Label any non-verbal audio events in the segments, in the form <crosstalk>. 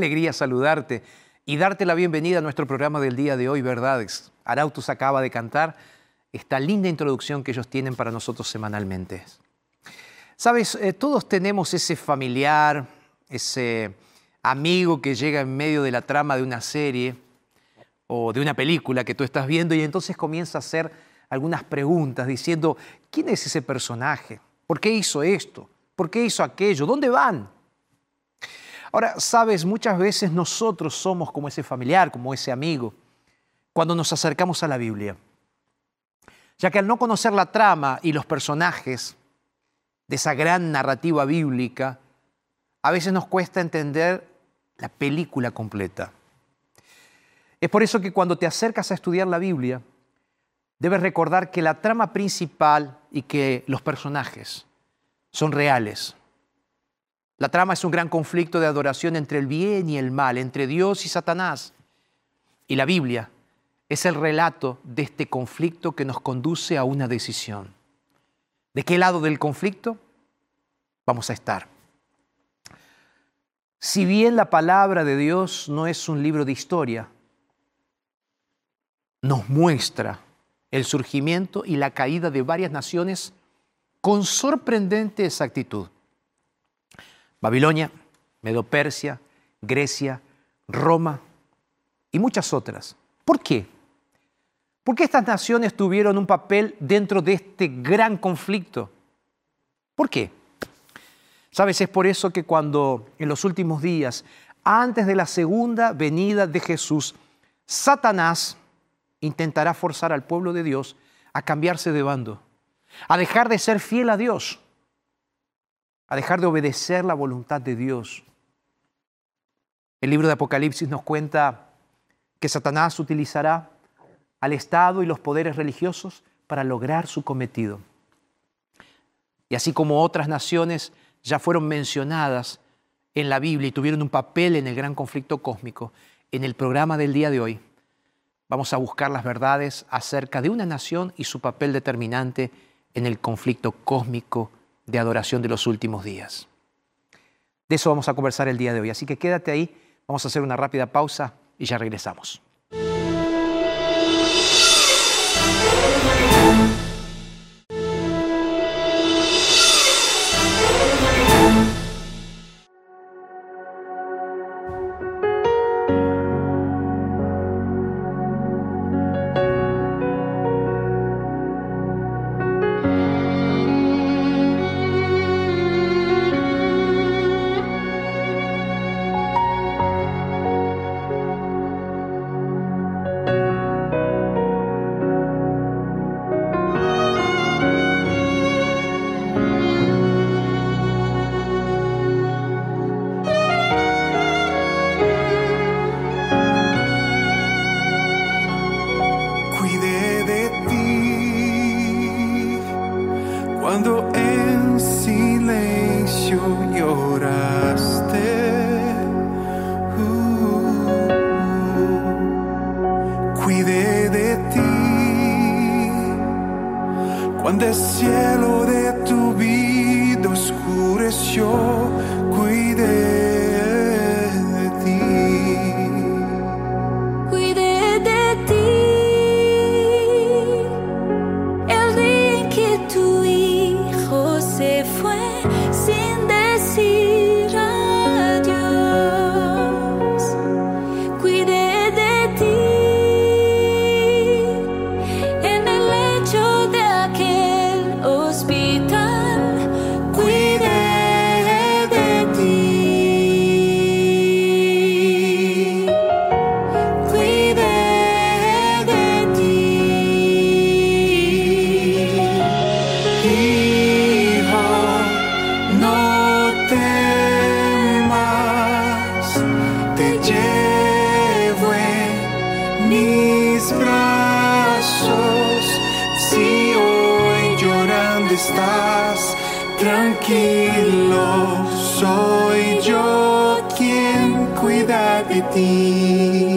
Alegría saludarte y darte la bienvenida a nuestro programa del día de hoy, Verdades. Arautos acaba de cantar esta linda introducción que ellos tienen para nosotros semanalmente. Sabes, Eh, todos tenemos ese familiar, ese amigo que llega en medio de la trama de una serie o de una película que tú estás viendo y entonces comienza a hacer algunas preguntas diciendo, ¿quién es ese personaje? ¿Por qué hizo esto? ¿Por qué hizo aquello? ¿Dónde van? Ahora, sabes, muchas veces nosotros somos como ese familiar, como ese amigo, cuando nos acercamos a la Biblia. Ya que al no conocer la trama y los personajes de esa gran narrativa bíblica, a veces nos cuesta entender la película completa. Es por eso que cuando te acercas a estudiar la Biblia, debes recordar que la trama principal y que los personajes son reales. La trama es un gran conflicto de adoración entre el bien y el mal, entre Dios y Satanás. Y la Biblia es el relato de este conflicto que nos conduce a una decisión. ¿De qué lado del conflicto vamos a estar? Si bien la palabra de Dios no es un libro de historia, nos muestra el surgimiento y la caída de varias naciones con sorprendente exactitud. Babilonia, Medo-Persia, Grecia, Roma y muchas otras. ¿Por qué? ¿Por qué estas naciones tuvieron un papel dentro de este gran conflicto? ¿Por qué? Sabes, es por eso que cuando en los últimos días, antes de la segunda venida de Jesús, Satanás intentará forzar al pueblo de Dios a cambiarse de bando, a dejar de ser fiel a Dios, a dejar de obedecer la voluntad de Dios. El libro de Apocalipsis nos cuenta que Satanás utilizará al Estado y los poderes religiosos para lograr su cometido. Y así como otras naciones ya fueron mencionadas en la Biblia y tuvieron un papel en el gran conflicto cósmico, en el programa del día de hoy vamos a buscar las verdades acerca de una nación y su papel determinante en el conflicto cósmico de adoración de los últimos días. De eso vamos a conversar el día de hoy, así que quédate ahí, vamos a hacer una rápida pausa y ya regresamos. Tranquilo, soy yo quien cuida de ti.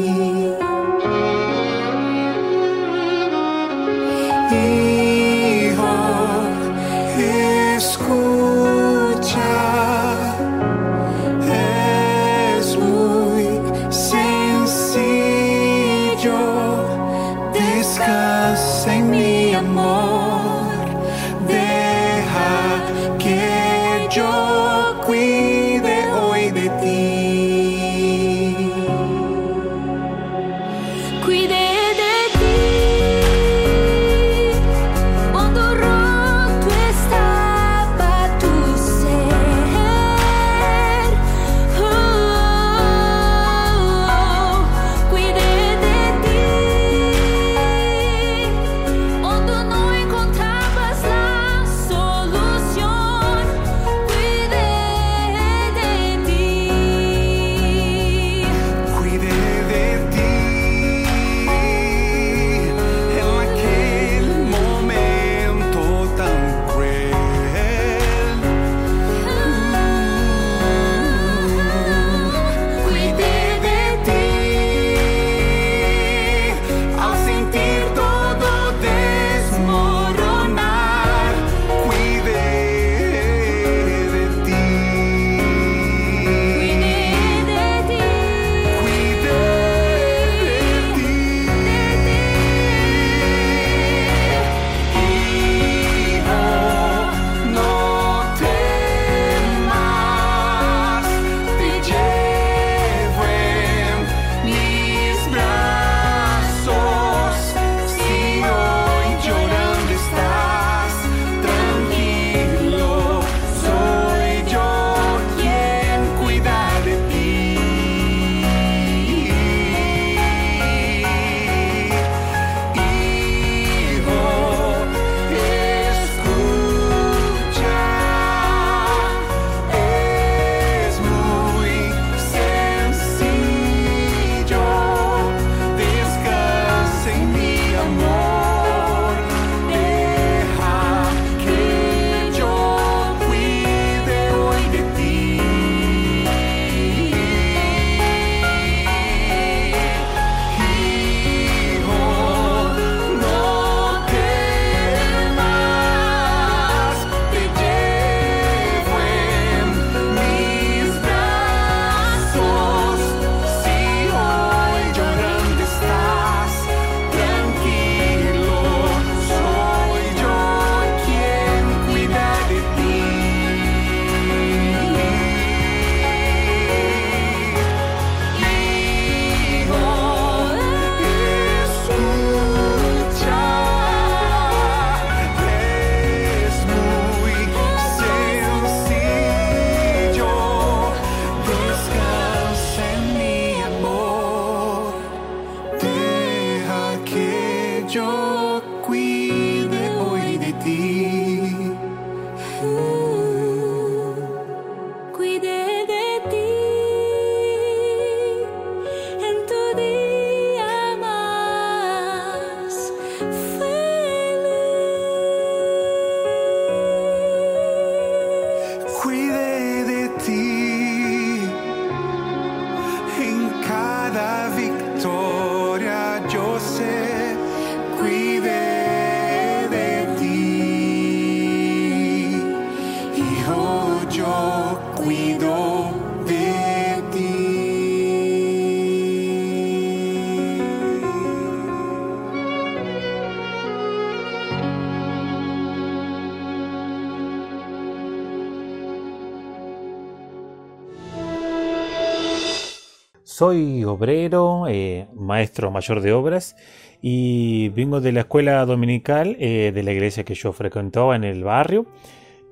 Soy obrero, eh, maestro mayor de obras y vengo de la escuela dominical eh, de la iglesia que yo frecuentaba en el barrio.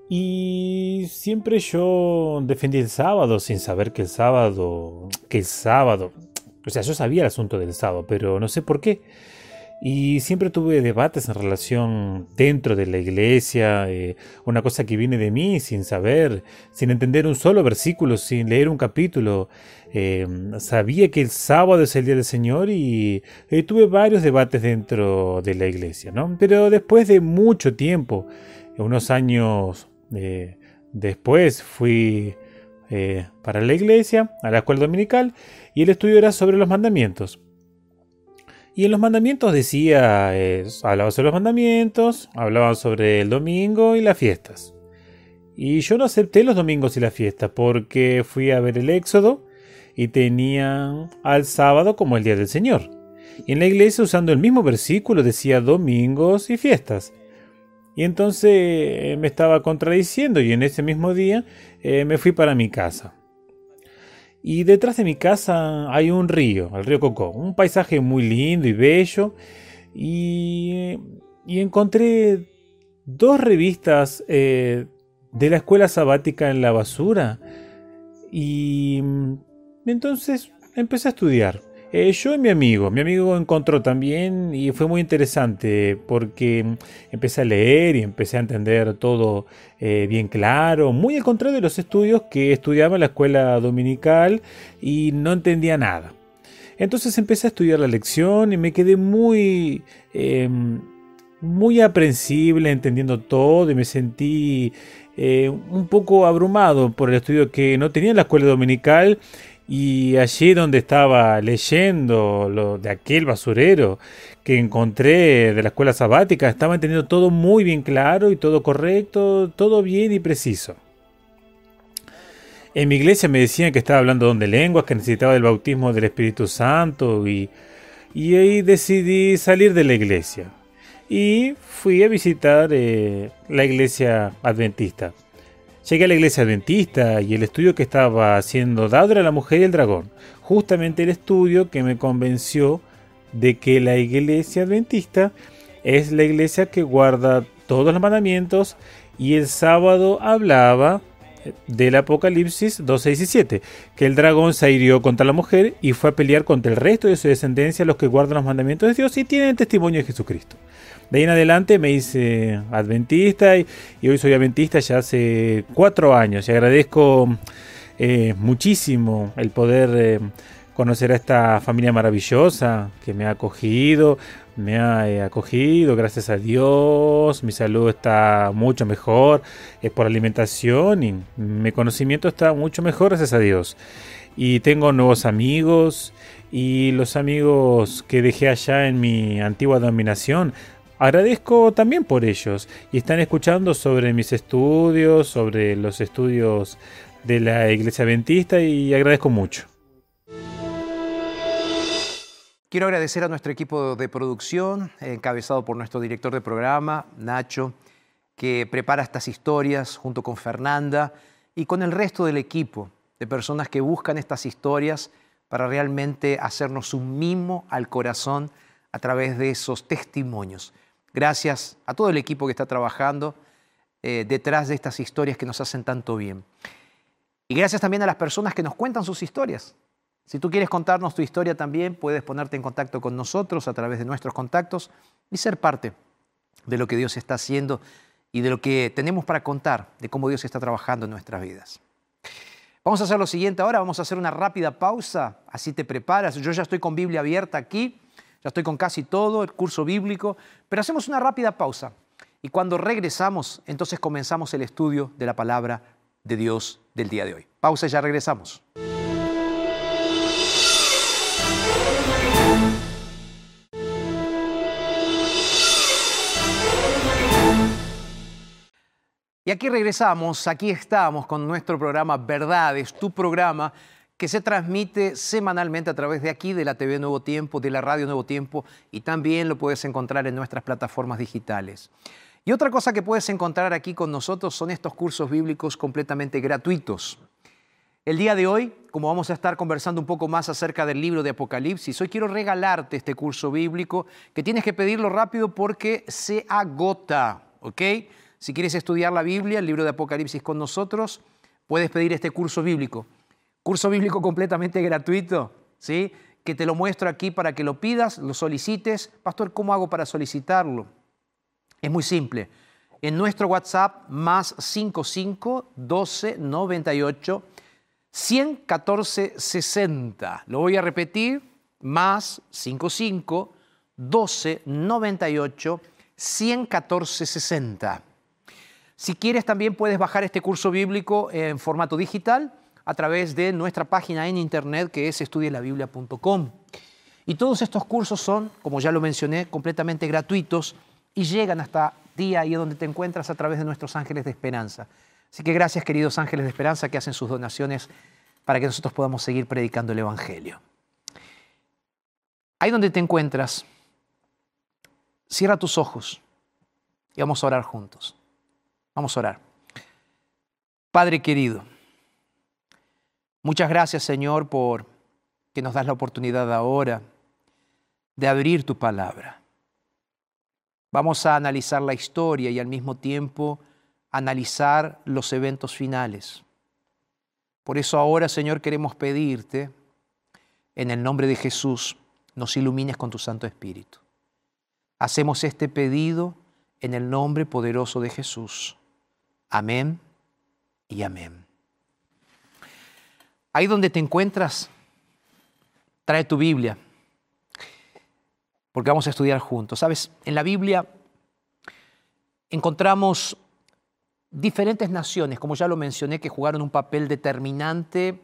Y siempre yo defendí el sábado sin saber que el sábado, que el sábado, o sea, yo sabía el asunto del sábado, pero no sé por qué. Y siempre tuve debates en relación dentro de la iglesia, eh, una cosa que viene de mí sin saber, sin entender un solo versículo, sin leer un capítulo. Eh, sabía que el sábado es el día del Señor y eh, tuve varios debates dentro de la iglesia, ¿no? Pero después de mucho tiempo, unos años después, fui para la iglesia, a la escuela dominical, y el estudio era sobre los mandamientos. Y en los mandamientos decía, eh, hablaba sobre los mandamientos, hablaba sobre el domingo y las fiestas. Y yo no acepté los domingos y las fiestas porque fui a ver el Éxodo y tenía al sábado como el día del Señor. Y en la iglesia usando el mismo versículo decía domingos y fiestas. Y entonces eh, me estaba contradiciendo y en ese mismo día eh, me fui para mi casa. Y detrás de mi casa hay un río, el río Cocó, un paisaje muy lindo y bello. Y, encontré dos revistas eh, de la escuela sabática en la basura. Y mm, entonces empecé a estudiar. Eh, yo y mi amigo, mi amigo encontró también y fue muy interesante porque mm, empecé a leer y empecé a entender todo eh, bien claro, muy al contrario de los estudios que estudiaba en la escuela dominical y no entendía nada. Entonces empecé a estudiar la lección y me quedé muy, eh, muy aprensible, entendiendo todo y me sentí eh, un poco abrumado por el estudio que no tenía en la escuela dominical y allí donde estaba leyendo lo de aquel basurero que encontré de la escuela sabática, estaba entendiendo todo muy bien claro y todo correcto, todo bien y preciso. En mi iglesia me decían que estaba hablando de lenguas, que necesitaba el bautismo del Espíritu Santo y, y ahí decidí salir de la iglesia y fui a visitar eh, la iglesia adventista. Llegué a la iglesia adventista y el estudio que estaba haciendo dado era la mujer y el dragón. Justamente el estudio que me convenció de que la iglesia adventista es la iglesia que guarda todos los mandamientos y el sábado hablaba del Apocalipsis 2, 6 y 7, que el dragón se hirió contra la mujer y fue a pelear contra el resto de su descendencia, los que guardan los mandamientos de Dios y tienen testimonio de Jesucristo. De ahí en adelante me hice adventista y, hoy soy adventista ya hace cuatro años y agradezco eh, muchísimo el poder eh, conocer a esta familia maravillosa que me ha acogido, me ha eh, acogido, gracias a Dios, mi salud está mucho mejor eh, por alimentación y mi conocimiento está mucho mejor, gracias a Dios. Y tengo nuevos amigos y los amigos que dejé allá en mi antigua dominación. Agradezco también por ellos y están escuchando sobre mis estudios, sobre los estudios de la iglesia adventista y agradezco mucho. Quiero agradecer a nuestro equipo de producción, encabezado por nuestro director de programa, Nacho, que prepara estas historias junto con Fernanda y con el resto del equipo de personas que buscan estas historias para realmente hacernos un mimo al corazón a través de esos testimonios. Gracias a todo el equipo que está trabajando eh, detrás de estas historias que nos hacen tanto bien. Y gracias también a las personas que nos cuentan sus historias. Si tú quieres contarnos tu historia también, puedes ponerte en contacto con nosotros a través de nuestros contactos y ser parte de lo que Dios está haciendo y de lo que tenemos para contar, de cómo Dios está trabajando en nuestras vidas. Vamos a hacer lo siguiente ahora, vamos a hacer una rápida pausa, así te preparas. Yo ya estoy con Biblia abierta aquí, ya estoy con casi todo el curso bíblico, pero hacemos una rápida pausa y cuando regresamos, entonces comenzamos el estudio de la palabra de Dios del día de hoy. Pausa y ya regresamos. Y aquí regresamos, aquí estamos con nuestro programa Verdades, tu programa que se transmite semanalmente a través de aquí, de la TV Nuevo Tiempo, de la Radio Nuevo Tiempo y también lo puedes encontrar en nuestras plataformas digitales. Y otra cosa que puedes encontrar aquí con nosotros son estos cursos bíblicos completamente gratuitos. El día de hoy, como vamos a estar conversando un poco más acerca del libro de Apocalipsis, hoy quiero regalarte este curso bíblico que tienes que pedirlo rápido porque se agota, ¿ok? Si quieres estudiar la Biblia, el libro de Apocalipsis con nosotros, puedes pedir este curso bíblico. Curso bíblico completamente gratuito, ¿sí? Que te lo muestro aquí para que lo pidas, lo solicites. Pastor, ¿cómo hago para solicitarlo? Es muy simple. En nuestro WhatsApp, más 55 12 98 114 60. Lo voy a repetir, más 55 12 98 114 60. Si quieres, también puedes bajar este curso bíblico en formato digital a través de nuestra página en internet que es estudielabiblia.com. Y todos estos cursos son, como ya lo mencioné, completamente gratuitos y llegan hasta ti ahí donde te encuentras a través de nuestros ángeles de esperanza. Así que gracias queridos ángeles de esperanza que hacen sus donaciones para que nosotros podamos seguir predicando el Evangelio. Ahí donde te encuentras, cierra tus ojos y vamos a orar juntos. Vamos a orar. Padre querido, muchas gracias Señor por que nos das la oportunidad ahora de abrir tu palabra. Vamos a analizar la historia y al mismo tiempo analizar los eventos finales. Por eso ahora, Señor, queremos pedirte, en el nombre de Jesús, nos ilumines con tu Santo Espíritu. Hacemos este pedido en el nombre poderoso de Jesús. Amén y amén. Ahí donde te encuentras, trae tu Biblia, porque vamos a estudiar juntos. Sabes, en la Biblia encontramos diferentes naciones, como ya lo mencioné, que jugaron un papel determinante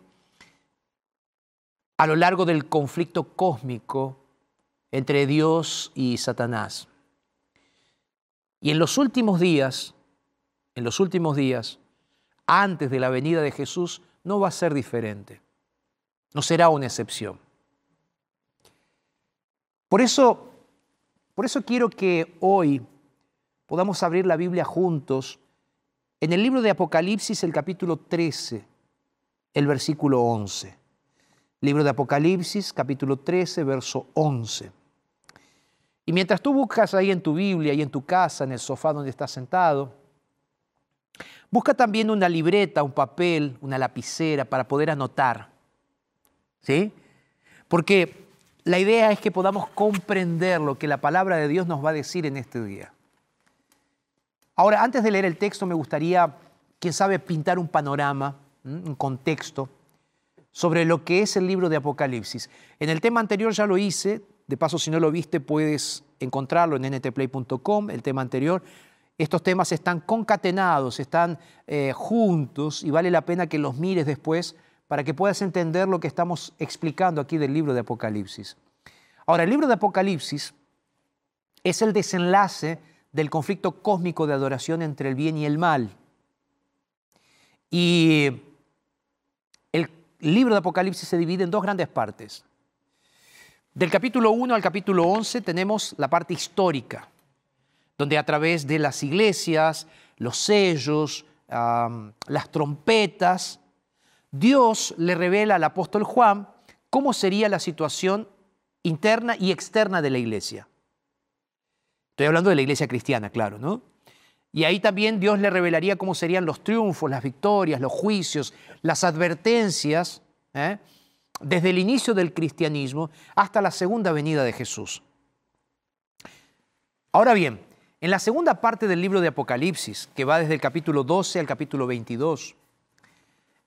a lo largo del conflicto cósmico entre Dios y Satanás. Y en los últimos días, en los últimos días, antes de la venida de Jesús, no va a ser diferente. No será una excepción. Por eso, por eso quiero que hoy podamos abrir la Biblia juntos en el libro de Apocalipsis, el capítulo 13, el versículo 11. Libro de Apocalipsis, capítulo 13, verso 11. Y mientras tú buscas ahí en tu Biblia y en tu casa, en el sofá donde estás sentado, Busca también una libreta, un papel, una lapicera para poder anotar. ¿Sí? Porque la idea es que podamos comprender lo que la palabra de Dios nos va a decir en este día. Ahora, antes de leer el texto, me gustaría, quién sabe, pintar un panorama, un contexto sobre lo que es el libro de Apocalipsis. En el tema anterior ya lo hice, de paso si no lo viste puedes encontrarlo en ntplay.com, el tema anterior, estos temas están concatenados, están eh, juntos y vale la pena que los mires después para que puedas entender lo que estamos explicando aquí del libro de Apocalipsis. Ahora, el libro de Apocalipsis es el desenlace del conflicto cósmico de adoración entre el bien y el mal. Y el libro de Apocalipsis se divide en dos grandes partes. Del capítulo 1 al capítulo 11 tenemos la parte histórica, donde a través de las iglesias, los sellos, las trompetas, Dios le revela al apóstol Juan cómo sería la situación interna y externa de la iglesia. Estoy hablando de la iglesia cristiana, claro, ¿no? Y ahí también Dios le revelaría cómo serían los triunfos, las victorias, los juicios, las advertencias, ¿eh? desde el inicio del cristianismo hasta la segunda venida de Jesús. Ahora bien, en la segunda parte del libro de Apocalipsis, que va desde el capítulo 12 al capítulo 22,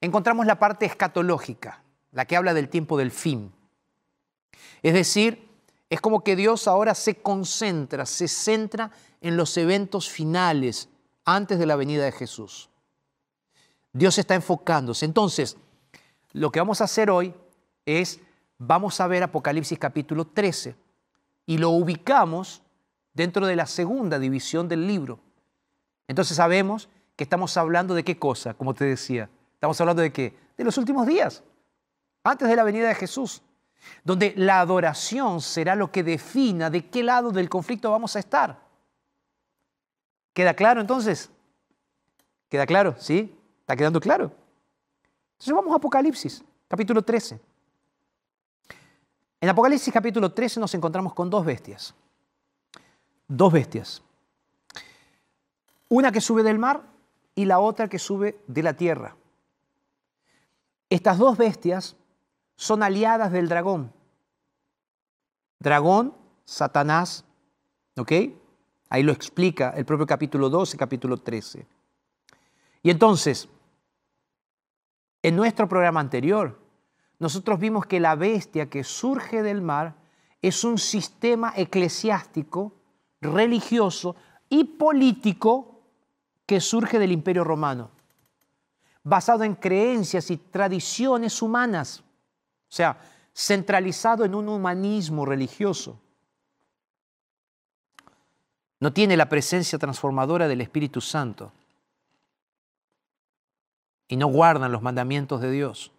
encontramos la parte escatológica, la que habla del tiempo del fin. Es decir, es como que Dios ahora se concentra, se centra en los eventos finales antes de la venida de Jesús. Dios está enfocándose. Entonces, lo que vamos a hacer hoy es, vamos a ver Apocalipsis capítulo 13 y lo ubicamos dentro de la segunda división del libro. Entonces sabemos que estamos hablando de qué cosa, como te decía. Estamos hablando de qué? De los últimos días, antes de la venida de Jesús, donde la adoración será lo que defina de qué lado del conflicto vamos a estar. ¿Queda claro entonces? ¿Queda claro? ¿Sí? ¿Está quedando claro? Entonces vamos a Apocalipsis, capítulo 13. En Apocalipsis capítulo 13 nos encontramos con dos bestias. Dos bestias. Una que sube del mar y la otra que sube de la tierra. Estas dos bestias son aliadas del dragón. Dragón, Satanás, ¿ok? Ahí lo explica el propio capítulo 12, capítulo 13. Y entonces, en nuestro programa anterior, nosotros vimos que la bestia que surge del mar es un sistema eclesiástico, religioso y político que surge del imperio romano, basado en creencias y tradiciones humanas, o sea, centralizado en un humanismo religioso. No tiene la presencia transformadora del Espíritu Santo y no guardan los mandamientos de Dios,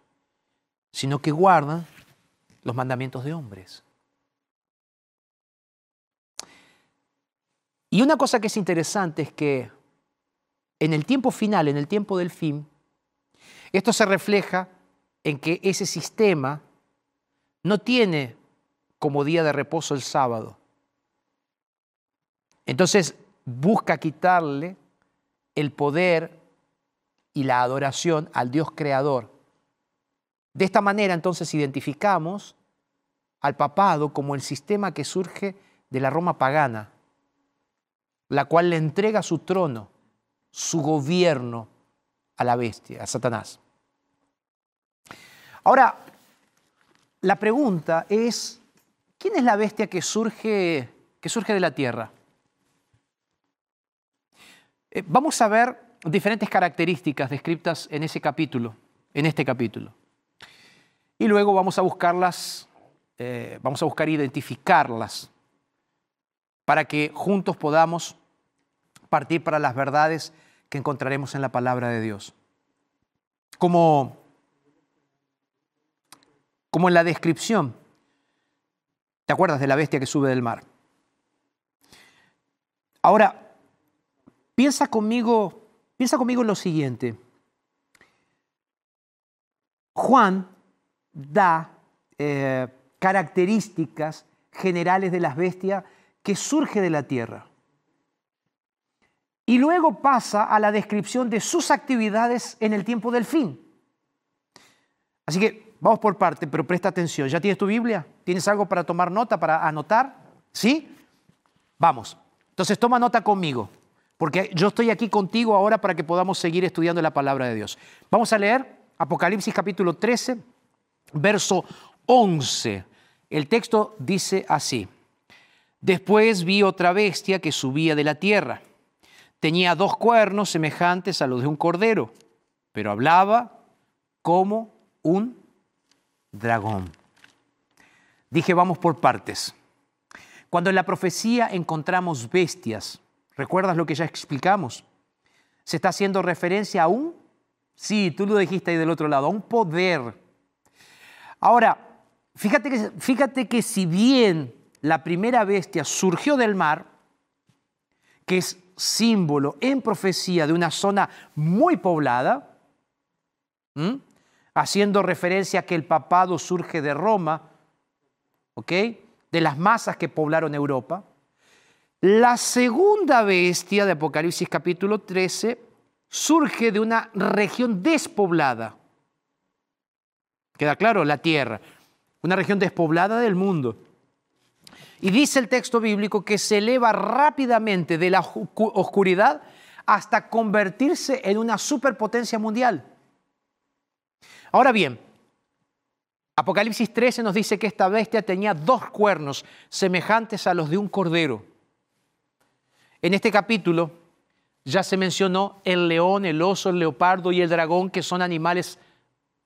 sino que guardan los mandamientos de hombres. Y una cosa que es interesante es que en el tiempo final, en el tiempo del fin, esto se refleja en que ese sistema no tiene como día de reposo el sábado. Entonces busca quitarle el poder y la adoración al Dios creador. De esta manera entonces identificamos al papado como el sistema que surge de la Roma pagana, la cual le entrega su trono, su gobierno a la bestia, a Satanás. Ahora, la pregunta es, ¿quién es la bestia que surge, que surge de la tierra? Eh, vamos a ver diferentes características descritas en ese capítulo, en este capítulo. Y luego vamos a buscarlas, eh, vamos a buscar identificarlas para que juntos podamos partir para las verdades que encontraremos en la palabra de Dios. Como, como en la descripción, ¿te acuerdas de la bestia que sube del mar? Ahora, piensa conmigo Piensa conmigo en lo siguiente. Juan da eh, características generales de las bestias que surge de la tierra. Y luego pasa a la descripción de sus actividades en el tiempo del fin. Así que vamos por parte, pero presta atención. ¿Ya tienes tu Biblia? ¿Tienes algo para tomar nota, para anotar? ¿Sí? Vamos. Entonces toma nota conmigo porque yo estoy aquí contigo ahora para que podamos seguir estudiando la palabra de Dios. Vamos a leer Apocalipsis capítulo 13, verso 11. El texto dice así. Después vi otra bestia que subía de la tierra. Tenía dos cuernos semejantes a los de un cordero, pero hablaba como un dragón. Dije, vamos por partes. Cuando en la profecía encontramos bestias, ¿Recuerdas lo que ya explicamos? Se está haciendo referencia a un, sí, tú lo dijiste ahí del otro lado, a un poder. Ahora, fíjate que, fíjate que si bien la primera bestia surgió del mar, que es símbolo en profecía de una zona muy poblada, haciendo referencia a que el papado surge de Roma, ¿ok? De las masas que poblaron Europa. La segunda bestia de Apocalipsis capítulo 13 surge de una región despoblada. Queda claro, la tierra, una región despoblada del mundo. Y dice el texto bíblico que se eleva rápidamente de la oscuridad hasta convertirse en una superpotencia mundial. Ahora bien, Apocalipsis 13 nos dice que esta bestia tenía dos cuernos semejantes a los de un cordero. En este capítulo ya se mencionó el león, el oso, el leopardo y el dragón, que son animales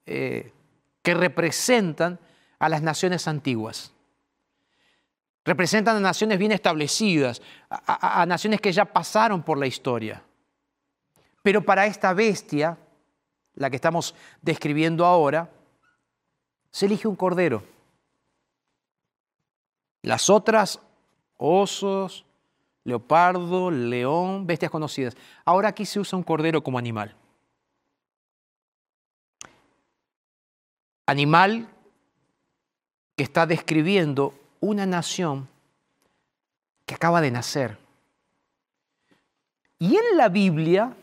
eh, que representan a las naciones antiguas. Representan a naciones bien establecidas, a, a- naciones que ya pasaron por la historia. Pero para esta bestia, la que estamos describiendo ahora, se elige un cordero. Las otras, osos, leopardo, león, bestias conocidas. Ahora aquí se usa un cordero como animal. Animal que está describiendo una nación que acaba de nacer. Y en la Biblia,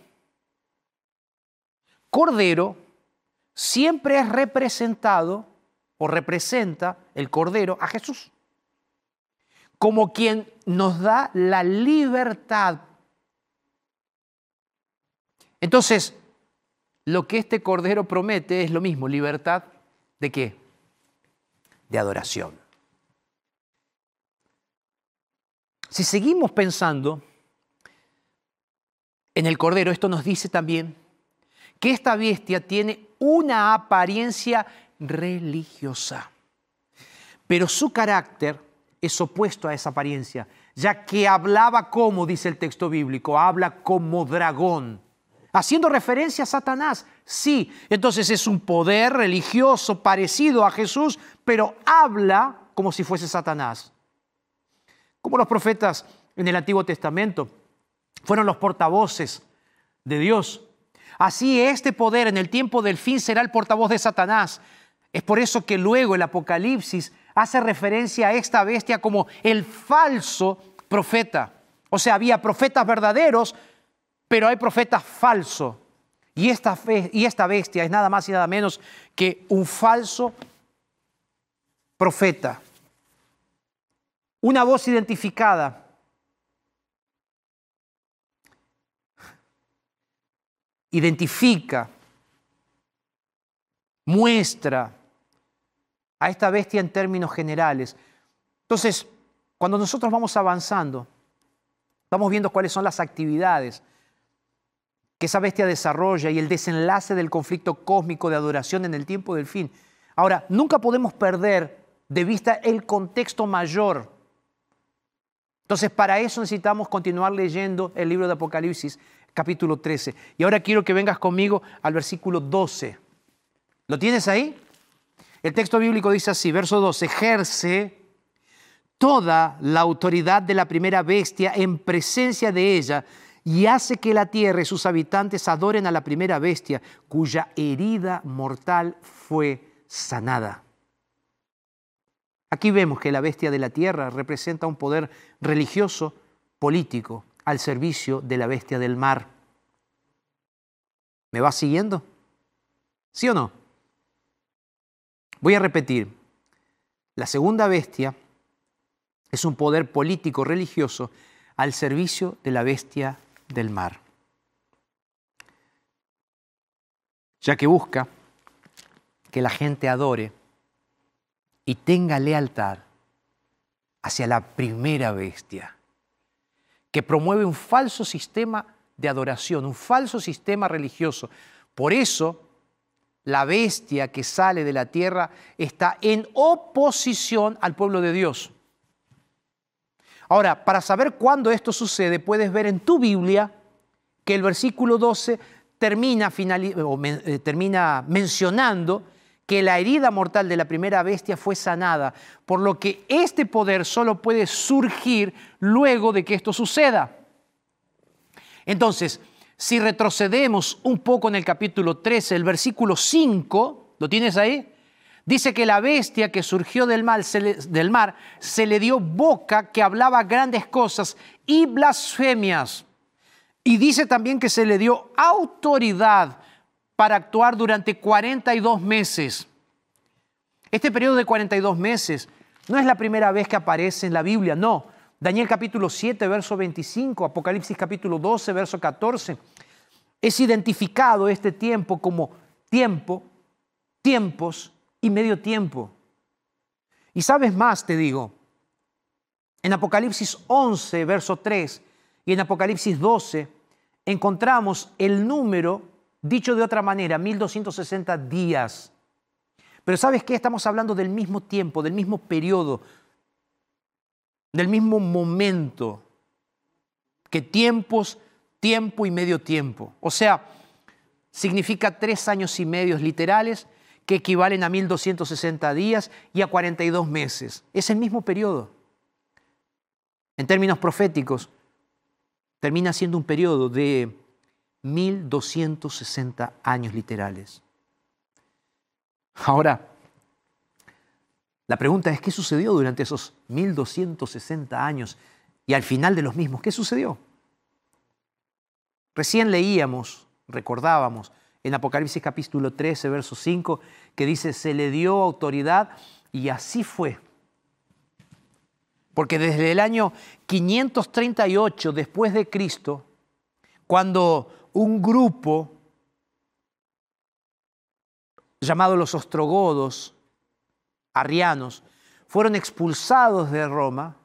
cordero siempre es representado o representa el cordero a Jesús como quien nos da la libertad. Entonces, lo que este cordero promete es lo mismo, libertad de qué? De adoración. Si seguimos pensando en el cordero, esto nos dice también que esta bestia tiene una apariencia religiosa, pero su carácter es opuesto a esa apariencia, ya que hablaba como, dice el texto bíblico, habla como dragón, haciendo referencia a Satanás. Sí, entonces es un poder religioso parecido a Jesús, pero habla como si fuese Satanás. Como los profetas en el Antiguo Testamento fueron los portavoces de Dios. Así este poder en el tiempo del fin será el portavoz de Satanás. Es por eso que luego el Apocalipsis hace referencia a esta bestia como el falso profeta. O sea, había profetas verdaderos, pero hay profetas falsos. Y esta, y esta bestia es nada más y nada menos que un falso profeta. Una voz identificada. Identifica, muestra a esta bestia en términos generales. Entonces, cuando nosotros vamos avanzando, vamos viendo cuáles son las actividades que esa bestia desarrolla y el desenlace del conflicto cósmico de adoración en el tiempo del fin. Ahora, nunca podemos perder de vista el contexto mayor. Entonces, para eso necesitamos continuar leyendo el libro de Apocalipsis, capítulo 13. Y ahora quiero que vengas conmigo al versículo 12. ¿Lo tienes ahí? El texto bíblico dice así, verso 12, ejerce toda la autoridad de la primera bestia en presencia de ella y hace que la tierra y sus habitantes adoren a la primera bestia cuya herida mortal fue sanada. Aquí vemos que la bestia de la tierra representa un poder religioso, político, al servicio de la bestia del mar. ¿Me vas siguiendo? ¿Sí o no? Voy a repetir. La segunda bestia es un poder político religioso al servicio de la bestia del mar. Ya que busca que la gente adore y tenga lealtad hacia la primera bestia, que promueve un falso sistema de adoración, un falso sistema religioso. Por eso, la bestia que sale de la tierra está en oposición al pueblo de Dios. Ahora, para saber cuándo esto sucede, puedes ver en tu Biblia que el versículo 12 termina, eh, termina mencionando que la herida mortal de la primera bestia fue sanada, por lo que este poder solo puede surgir luego de que esto suceda. Entonces, si retrocedemos un poco en el capítulo 13, el versículo 5, ¿lo tienes ahí? Dice que la bestia que surgió del, mal, del mar se le dio boca que hablaba grandes cosas y blasfemias. Y dice también que se le dio autoridad para actuar durante 42 meses. Este periodo de 42 meses no es la primera vez que aparece en la Biblia, no. Daniel capítulo 7, verso 25, Apocalipsis capítulo 12, verso 14. Es identificado este tiempo como tiempo, tiempos y medio tiempo. Y sabes más, te digo, en Apocalipsis 11, verso 3 y en Apocalipsis 12, encontramos el número, dicho de otra manera, 1260 días. Pero ¿sabes qué? Estamos hablando del mismo tiempo, del mismo periodo, del mismo momento, que tiempos, tiempo y medio tiempo. O sea, significa tres años y medios literales que equivalen a 1260 días y a 42 meses. Es el mismo periodo. En términos proféticos, termina siendo un periodo de 1260 años literales. Ahora, la pregunta es, ¿qué sucedió durante esos 1260 años y al final de los mismos? ¿Qué sucedió? Recién leíamos, recordábamos, en Apocalipsis capítulo 13, verso 5, que dice, se le dio autoridad y así fue. Porque desde el año 538 después de Cristo, cuando un grupo llamado los ostrogodos, arrianos, fueron expulsados de Roma,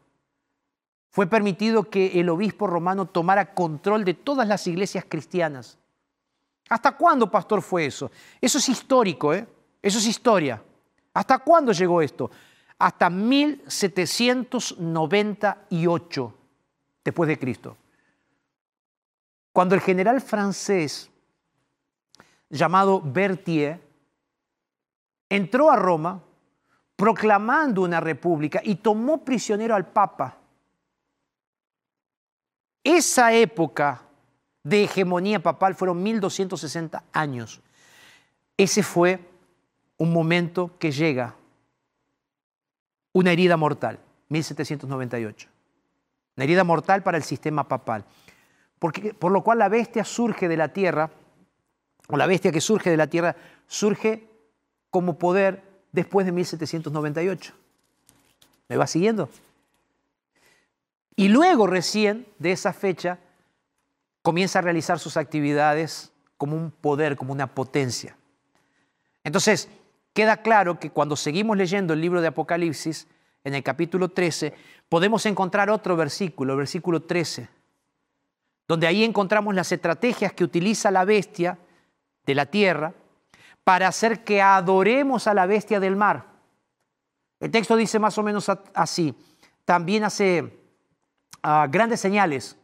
fue permitido que el obispo romano tomara control de todas las iglesias cristianas. ¿Hasta cuándo, pastor, fue eso? Eso es histórico, ¿eh? Eso es historia. ¿Hasta cuándo llegó esto? Hasta 1798 después de Cristo. Cuando el general francés llamado Berthier entró a Roma proclamando una república y tomó prisionero al Papa. Esa época de hegemonía papal fueron 1260 años. Ese fue un momento que llega una herida mortal, 1798. Una herida mortal para el sistema papal. Por lo cual la bestia surge de la tierra, o la bestia que surge de la tierra, surge como poder después de 1798. ¿Me va siguiendo? Y luego recién de esa fecha comienza a realizar sus actividades como un poder, como una potencia. Entonces, queda claro que cuando seguimos leyendo el libro de Apocalipsis, en el capítulo 13, podemos encontrar otro versículo, versículo 13, donde ahí encontramos las estrategias que utiliza la bestia de la tierra para hacer que adoremos a la bestia del mar. El texto dice más o menos así, también hace ah, grandes señales,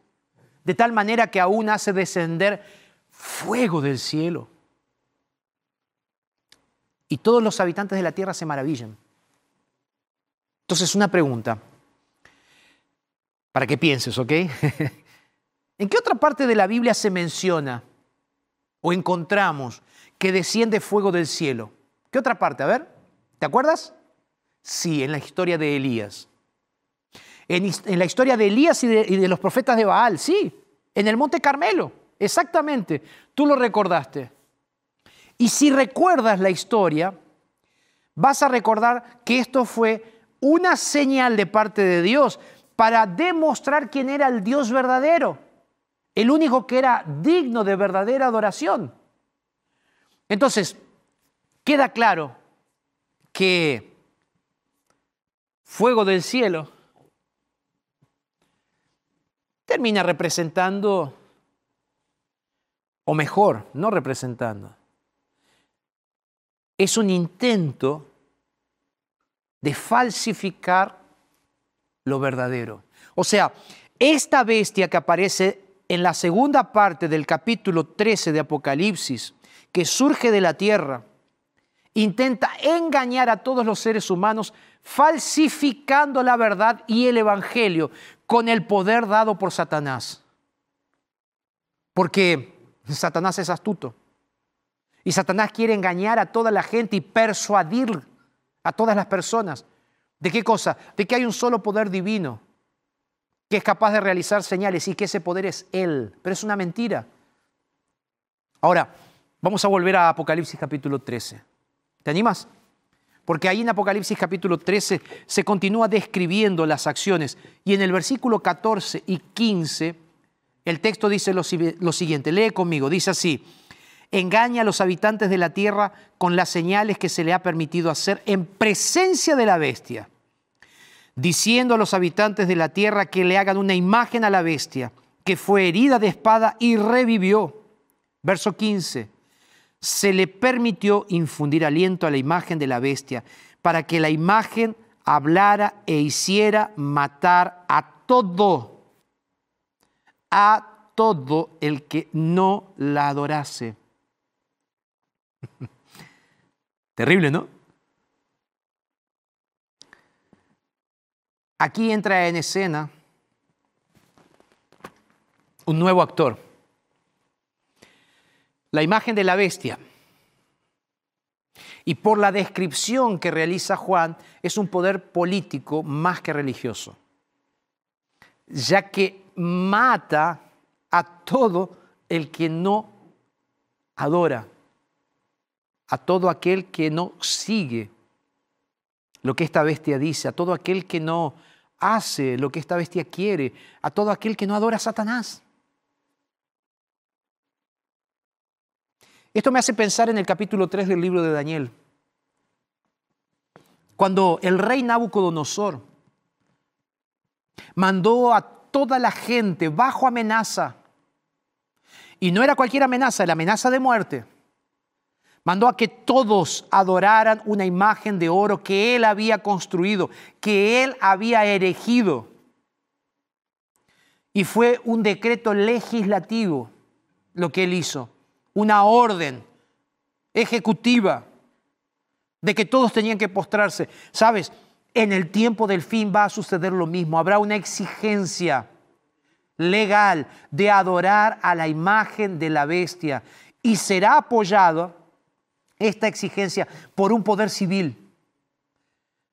de tal manera que aún hace descender fuego del cielo. Y todos los habitantes de la tierra se maravillan. Entonces, una pregunta, para que pienses, ¿ok? <laughs> ¿En qué otra parte de la Biblia se menciona o encontramos que desciende fuego del cielo? ¿Qué otra parte? A ver, ¿te acuerdas? Sí, en la historia de Elías. En, la historia de Elías y de los profetas de Baal, sí. En el Monte Carmelo, exactamente. Tú lo recordaste. Y si recuerdas la historia, vas a recordar que esto fue una señal de parte de Dios para demostrar quién era el Dios verdadero, el único que era digno de verdadera adoración. Entonces, queda claro que fuego del cielo termina representando, o mejor, no representando, es un intento de falsificar lo verdadero. O sea, esta bestia que aparece en la segunda parte del capítulo 13 de Apocalipsis, que surge de la tierra, intenta engañar a todos los seres humanos falsificando la verdad y el Evangelio con el poder dado por Satanás. Porque Satanás es astuto. Y Satanás quiere engañar a toda la gente y persuadir a todas las personas. ¿De qué cosa? De que hay un solo poder divino que es capaz de realizar señales y que ese poder es Él. Pero es una mentira. Ahora, vamos a volver a Apocalipsis capítulo 13. ¿Te animas? Porque ahí en Apocalipsis capítulo 13 se continúa describiendo las acciones. Y en el versículo 14 y 15, el texto dice lo, lo siguiente, lee conmigo, dice así, engaña a los habitantes de la tierra con las señales que se le ha permitido hacer en presencia de la bestia, diciendo a los habitantes de la tierra que le hagan una imagen a la bestia, que fue herida de espada y revivió. Verso 15. Se le permitió infundir aliento a la imagen de la bestia para que la imagen hablara e hiciera matar a todo, a todo el que no la adorase. <laughs> Terrible, ¿no? Aquí entra en escena un nuevo actor. La imagen de la bestia. Y por la descripción que realiza Juan, es un poder político más que religioso, ya que mata a todo el que no adora, a todo aquel que no sigue lo que esta bestia dice, a todo aquel que no hace lo que esta bestia quiere, a todo aquel que no adora a Satanás. Esto me hace pensar en el capítulo 3 del libro de Daniel, cuando el rey Nabucodonosor mandó a toda la gente bajo amenaza, y no era cualquier amenaza, la amenaza de muerte, mandó a que todos adoraran una imagen de oro que él había construido, que él había erigido. Y fue un decreto legislativo lo que él hizo una orden ejecutiva de que todos tenían que postrarse. Sabes, en el tiempo del fin va a suceder lo mismo. Habrá una exigencia legal de adorar a la imagen de la bestia y será apoyado esta exigencia por un poder civil.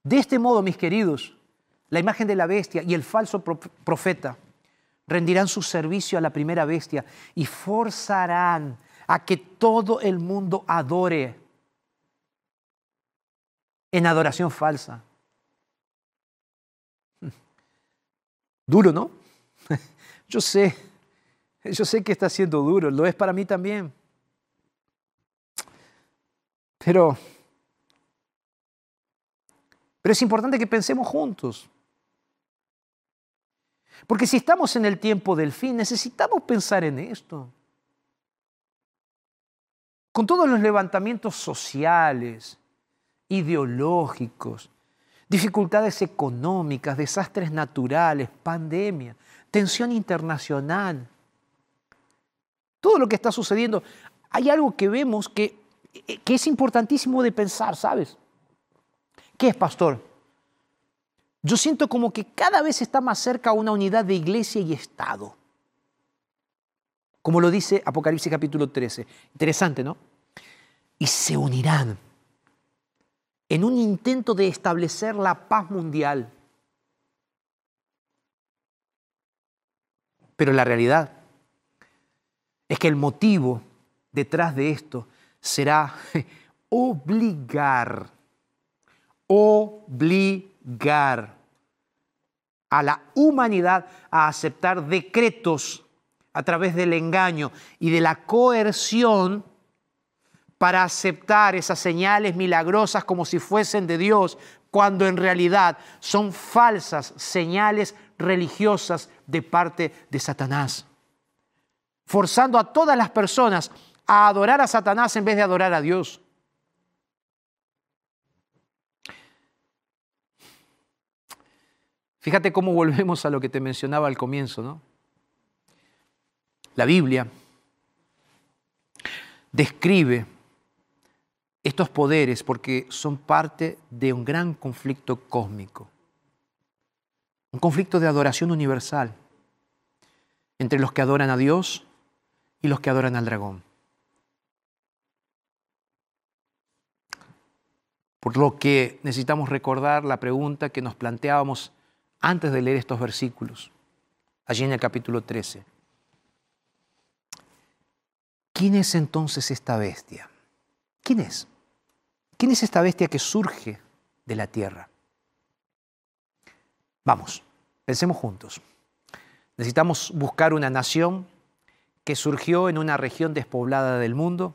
De este modo, mis queridos, la imagen de la bestia y el falso profeta rendirán su servicio a la primera bestia y forzarán a que todo el mundo adore en adoración falsa. <laughs> Duro, ¿no? <laughs> Yo sé, yo sé que está siendo duro, lo es para mí también. Pero, pero es importante que pensemos juntos. Porque si estamos en el tiempo del fin, necesitamos pensar en esto con todos los levantamientos sociales, ideológicos, dificultades económicas, desastres naturales, pandemia, tensión internacional, todo lo que está sucediendo, hay algo que vemos que, que es importantísimo de pensar, ¿sabes? ¿Qué es, pastor? Yo siento como que cada vez está más cerca una unidad de iglesia y Estado como lo dice Apocalipsis capítulo 13. Interesante, ¿no? Y se unirán en un intento de establecer la paz mundial. Pero la realidad es que el motivo detrás de esto será <laughs> obligar, obligar a la humanidad a aceptar decretos a través del engaño y de la coerción para aceptar esas señales milagrosas como si fuesen de Dios, cuando en realidad son falsas señales religiosas de parte de Satanás, forzando a todas las personas a adorar a Satanás en vez de adorar a Dios. Fíjate cómo volvemos a lo que te mencionaba al comienzo, ¿no? La Biblia describe estos poderes porque son parte de un gran conflicto cósmico, un conflicto de adoración universal entre los que adoran a Dios y los que adoran al dragón. Por lo que necesitamos recordar la pregunta que nos planteábamos antes de leer estos versículos, allí en el capítulo 13. ¿Quién es entonces esta bestia? ¿Quién es? ¿Quién es esta bestia que surge de la tierra? Vamos, pensemos juntos. Necesitamos buscar una nación que surgió en una región despoblada del mundo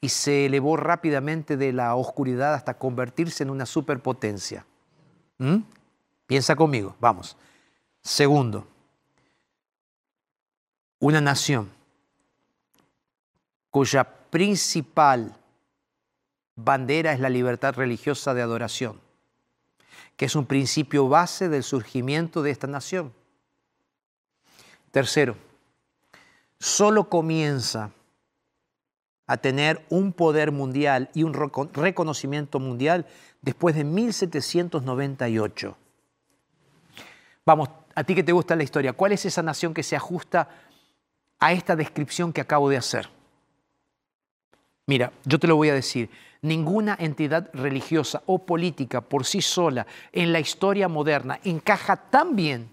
y se elevó rápidamente de la oscuridad hasta convertirse en una superpotencia. ¿Mm? Piensa conmigo, vamos. Segundo, Una nación cuya principal bandera es la libertad religiosa de adoración, que es un principio base del surgimiento de esta nación. Tercero, solo comienza a tener un poder mundial y un reco- reconocimiento mundial después de 1798. Vamos, a ti que te gusta la historia, ¿cuál es esa nación que se ajusta a esta descripción que acabo de hacer? Mira, yo te lo voy a decir, ninguna entidad religiosa o política por sí sola en la historia moderna encaja tan bien,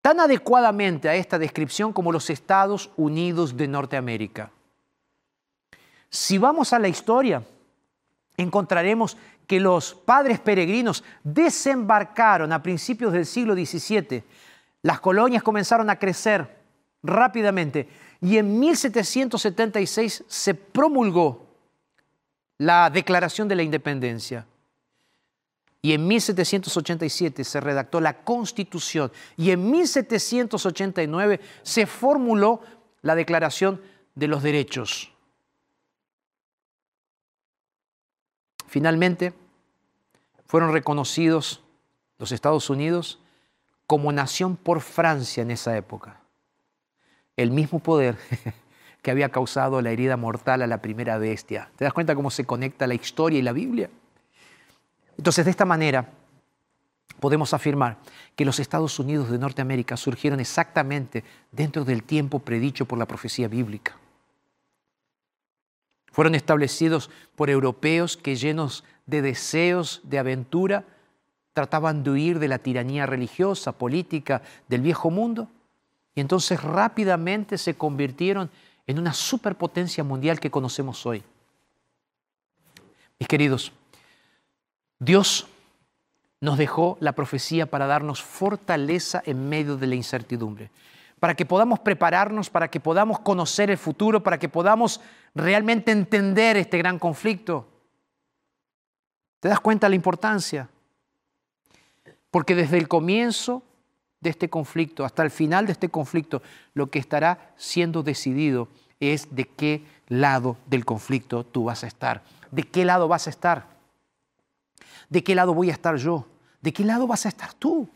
tan adecuadamente a esta descripción como los Estados Unidos de Norteamérica. Si vamos a la historia, encontraremos que los padres peregrinos desembarcaron a principios del siglo XVII. Las colonias comenzaron a crecer rápidamente y en 1776 se promulgó la Declaración de la Independencia. Y en 1787 se redactó la Constitución y en 1789 se formuló la Declaración de los Derechos. Finalmente, fueron reconocidos los Estados Unidos como nación por Francia en esa época. El mismo poder <laughs> que había causado la herida mortal a la primera bestia. ¿Te das cuenta cómo se conecta la historia y la Biblia? Entonces, de esta manera, podemos afirmar que los Estados Unidos de Norteamérica surgieron exactamente dentro del tiempo predicho por la profecía bíblica. Fueron establecidos por europeos que llenos de deseos de aventura trataban de huir de la tiranía religiosa, política del viejo mundo y entonces rápidamente se convirtieron en una superpotencia mundial que conocemos hoy. Mis queridos, Dios nos dejó la profecía para darnos fortaleza en medio de la incertidumbre, para que podamos prepararnos, para que podamos conocer el futuro, para que podamos realmente entender este gran conflicto. ¿Te das cuenta de la importancia? Porque desde el comienzo de este conflicto hasta el final de este conflicto, lo que estará siendo decidido es de qué lado del conflicto tú vas a estar. ¿De qué lado vas a estar? ¿De qué lado voy a estar yo? ¿De qué lado vas a estar tú?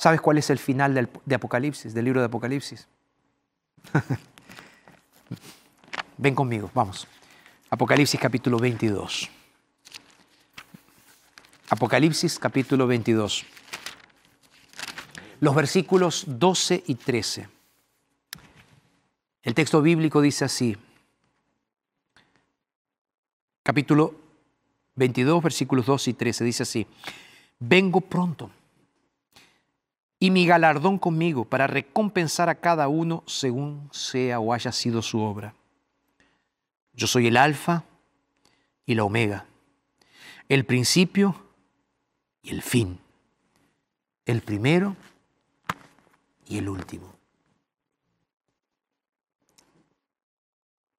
¿Sabes cuál es el final de Apocalipsis, del libro de Apocalipsis? <laughs> Ven conmigo, vamos. Apocalipsis capítulo 22. Apocalipsis capítulo 22. Los versículos 12 y 13. El texto bíblico dice así. Capítulo 22, versículos 12 y 13. Dice así. Vengo pronto y mi galardón conmigo para recompensar a cada uno según sea o haya sido su obra. Yo soy el alfa y la omega, el principio y el fin, el primero y el último.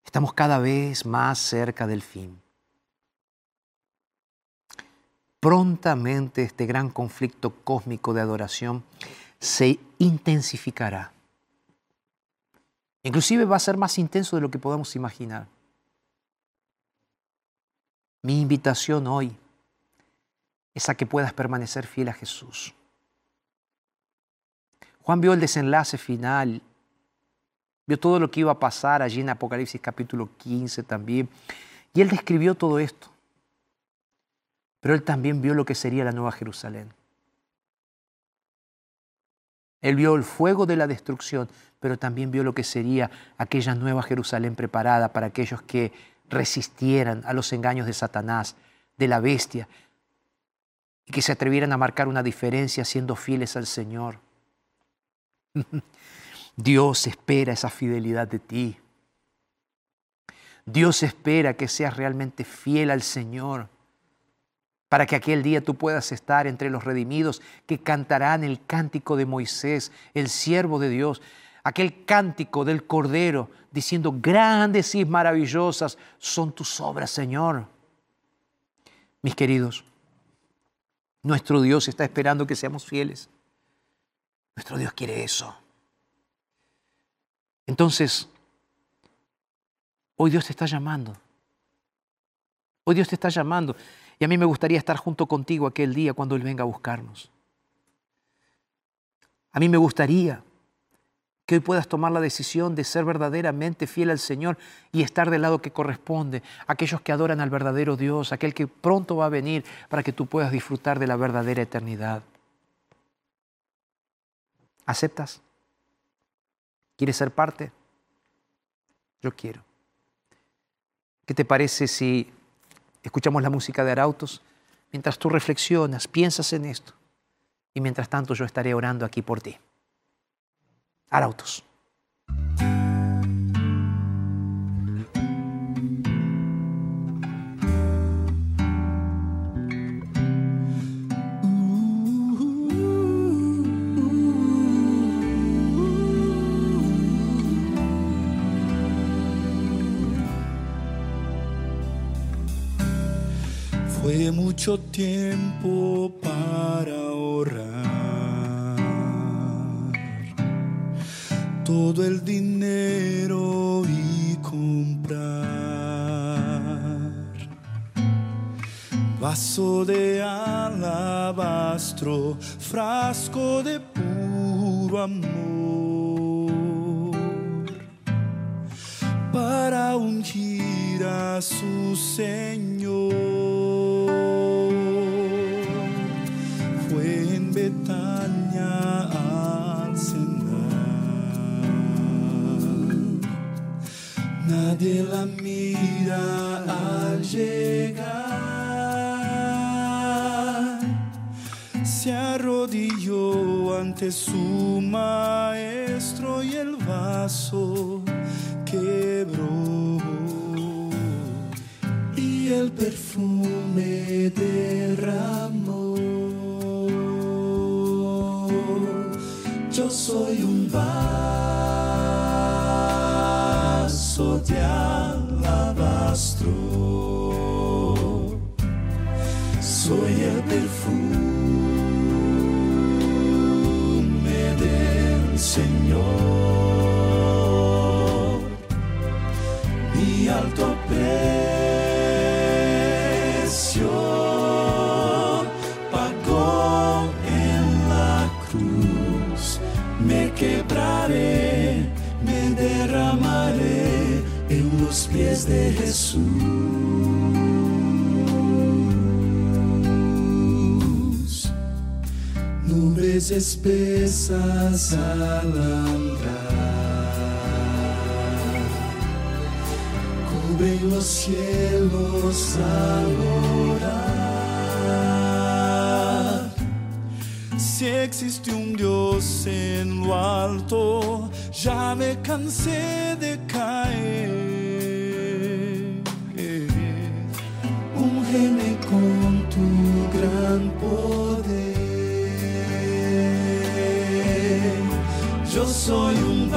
Estamos cada vez más cerca del fin. Prontamente este gran conflicto cósmico de adoración se intensificará. Inclusive va a ser más intenso de lo que podamos imaginar. Mi invitación hoy es a que puedas permanecer fiel a Jesús. Juan vio el desenlace final, vio todo lo que iba a pasar allí en Apocalipsis capítulo 15 también, y él describió todo esto. Pero él también vio lo que sería la Nueva Jerusalén. Él vio el fuego de la destrucción, pero también vio lo que sería aquella Nueva Jerusalén preparada para aquellos que resistieran a los engaños de Satanás, de la bestia, y que se atrevieran a marcar una diferencia siendo fieles al Señor. <laughs> Dios espera esa fidelidad de ti. Dios espera que seas realmente fiel al Señor para que aquel día tú puedas estar entre los redimidos que cantarán el cántico de Moisés, el siervo de Dios, aquel cántico del Cordero, diciendo, grandes y maravillosas son tus obras, Señor. Mis queridos, Nuestro Dios está esperando que seamos fieles. Nuestro Dios quiere eso. Entonces, hoy Dios te está llamando. Hoy Dios te está llamando. Y a mí me gustaría estar junto contigo aquel día cuando Él venga a buscarnos. A mí me gustaría que hoy puedas tomar la decisión de ser verdaderamente fiel al Señor y estar del lado que corresponde, aquellos que adoran al verdadero Dios, aquel que pronto va a venir para que tú puedas disfrutar de la verdadera eternidad. ¿Aceptas? ¿Quieres ser parte? Yo quiero. ¿Qué te parece si escuchamos la música de Arautos mientras tú reflexionas, piensas en esto? Y mientras tanto yo estaré orando aquí por ti. Arautos. Mucho tiempo para ahorrar. Todo el dinero y comprar. Vaso de alabastro, frasco de puro amor. Para ungir a su Señor. Nadie la mira al llegar. Se arrodilló ante su maestro y el vaso quebró y el perfume derramó. Yo soy un vaso de alabastro, Nubes espesas al andar cubren los cielos al orar. Si existe un Dios en lo alto, ya me cansé de caer. Yo soy un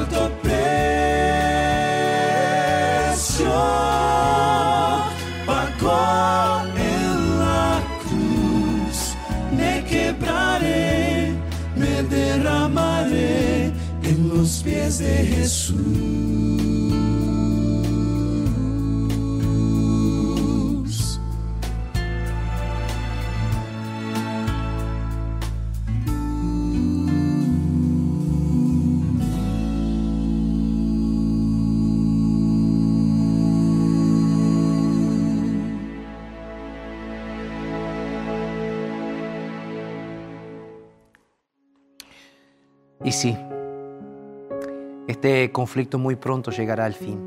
alto precio pagó en la cruz. Me quebraré, me derramaré en los pies de Jesús. Este conflicto muy pronto llegará al fin.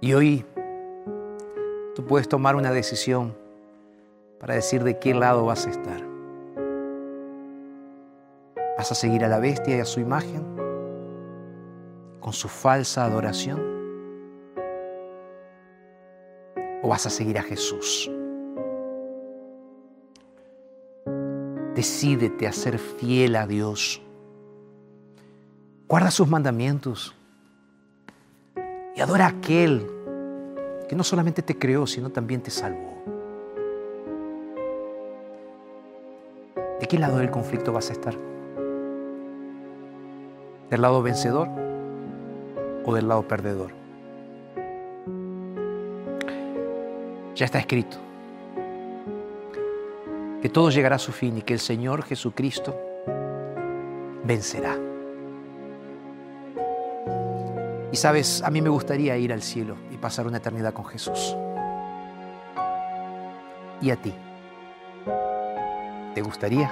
Y hoy tú puedes tomar una decisión para decir de qué lado vas a estar. ¿Vas a seguir a la bestia y a su imagen? ¿Con su falsa adoración? ¿O vas a seguir a Jesús? Decídete a ser fiel a Dios. Guarda sus mandamientos. Y adora a aquel que no solamente te creó, sino también te salvó. ¿De qué lado del conflicto vas a estar? ¿Del lado vencedor o del lado perdedor? Ya está escrito que todo llegará a su fin y que el Señor Jesucristo vencerá. Y sabes, a mí me gustaría ir al cielo y pasar una eternidad con Jesús. ¿Y a ti? ¿Te gustaría?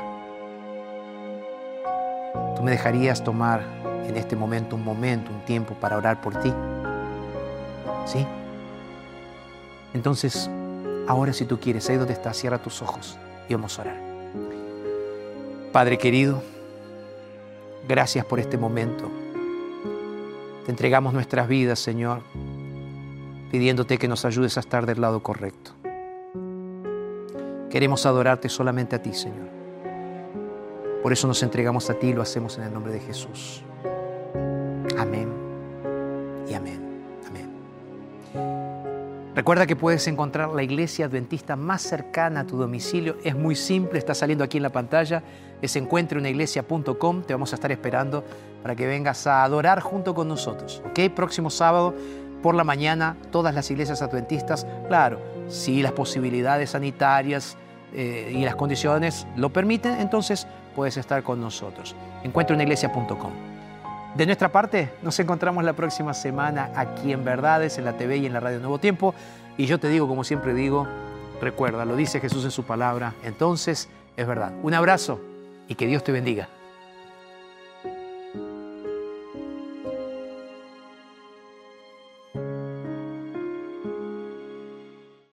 ¿Tú me dejarías tomar en este momento un momento, un tiempo para orar por ti? ¿Sí? Entonces, ahora si tú quieres, ahí donde estás, cierra tus ojos y vamos a orar. Padre querido, gracias por este momento. Te entregamos nuestras vidas, Señor, pidiéndote que nos ayudes a estar del lado correcto. Queremos adorarte solamente a ti, Señor. Por eso nos entregamos a ti y lo hacemos en el nombre de Jesús. Amén Recuerda que puedes encontrar la iglesia adventista más cercana a tu domicilio. Es muy simple, está saliendo aquí en la pantalla. Es encuentreunaiglesia.com. Te vamos a estar esperando para que vengas a adorar junto con nosotros. ¿Ok? Próximo sábado por la mañana, todas las iglesias adventistas. Claro, si las posibilidades sanitarias eh, y las condiciones lo permiten, entonces puedes estar con nosotros. Encuentreunaiglesia.com. De nuestra parte, nos encontramos la próxima semana aquí en Verdades, en la TV y en la Radio Nuevo Tiempo. Y yo te digo, como siempre digo, recuerda, lo dice Jesús en su palabra, entonces es verdad. Un abrazo y que Dios te bendiga.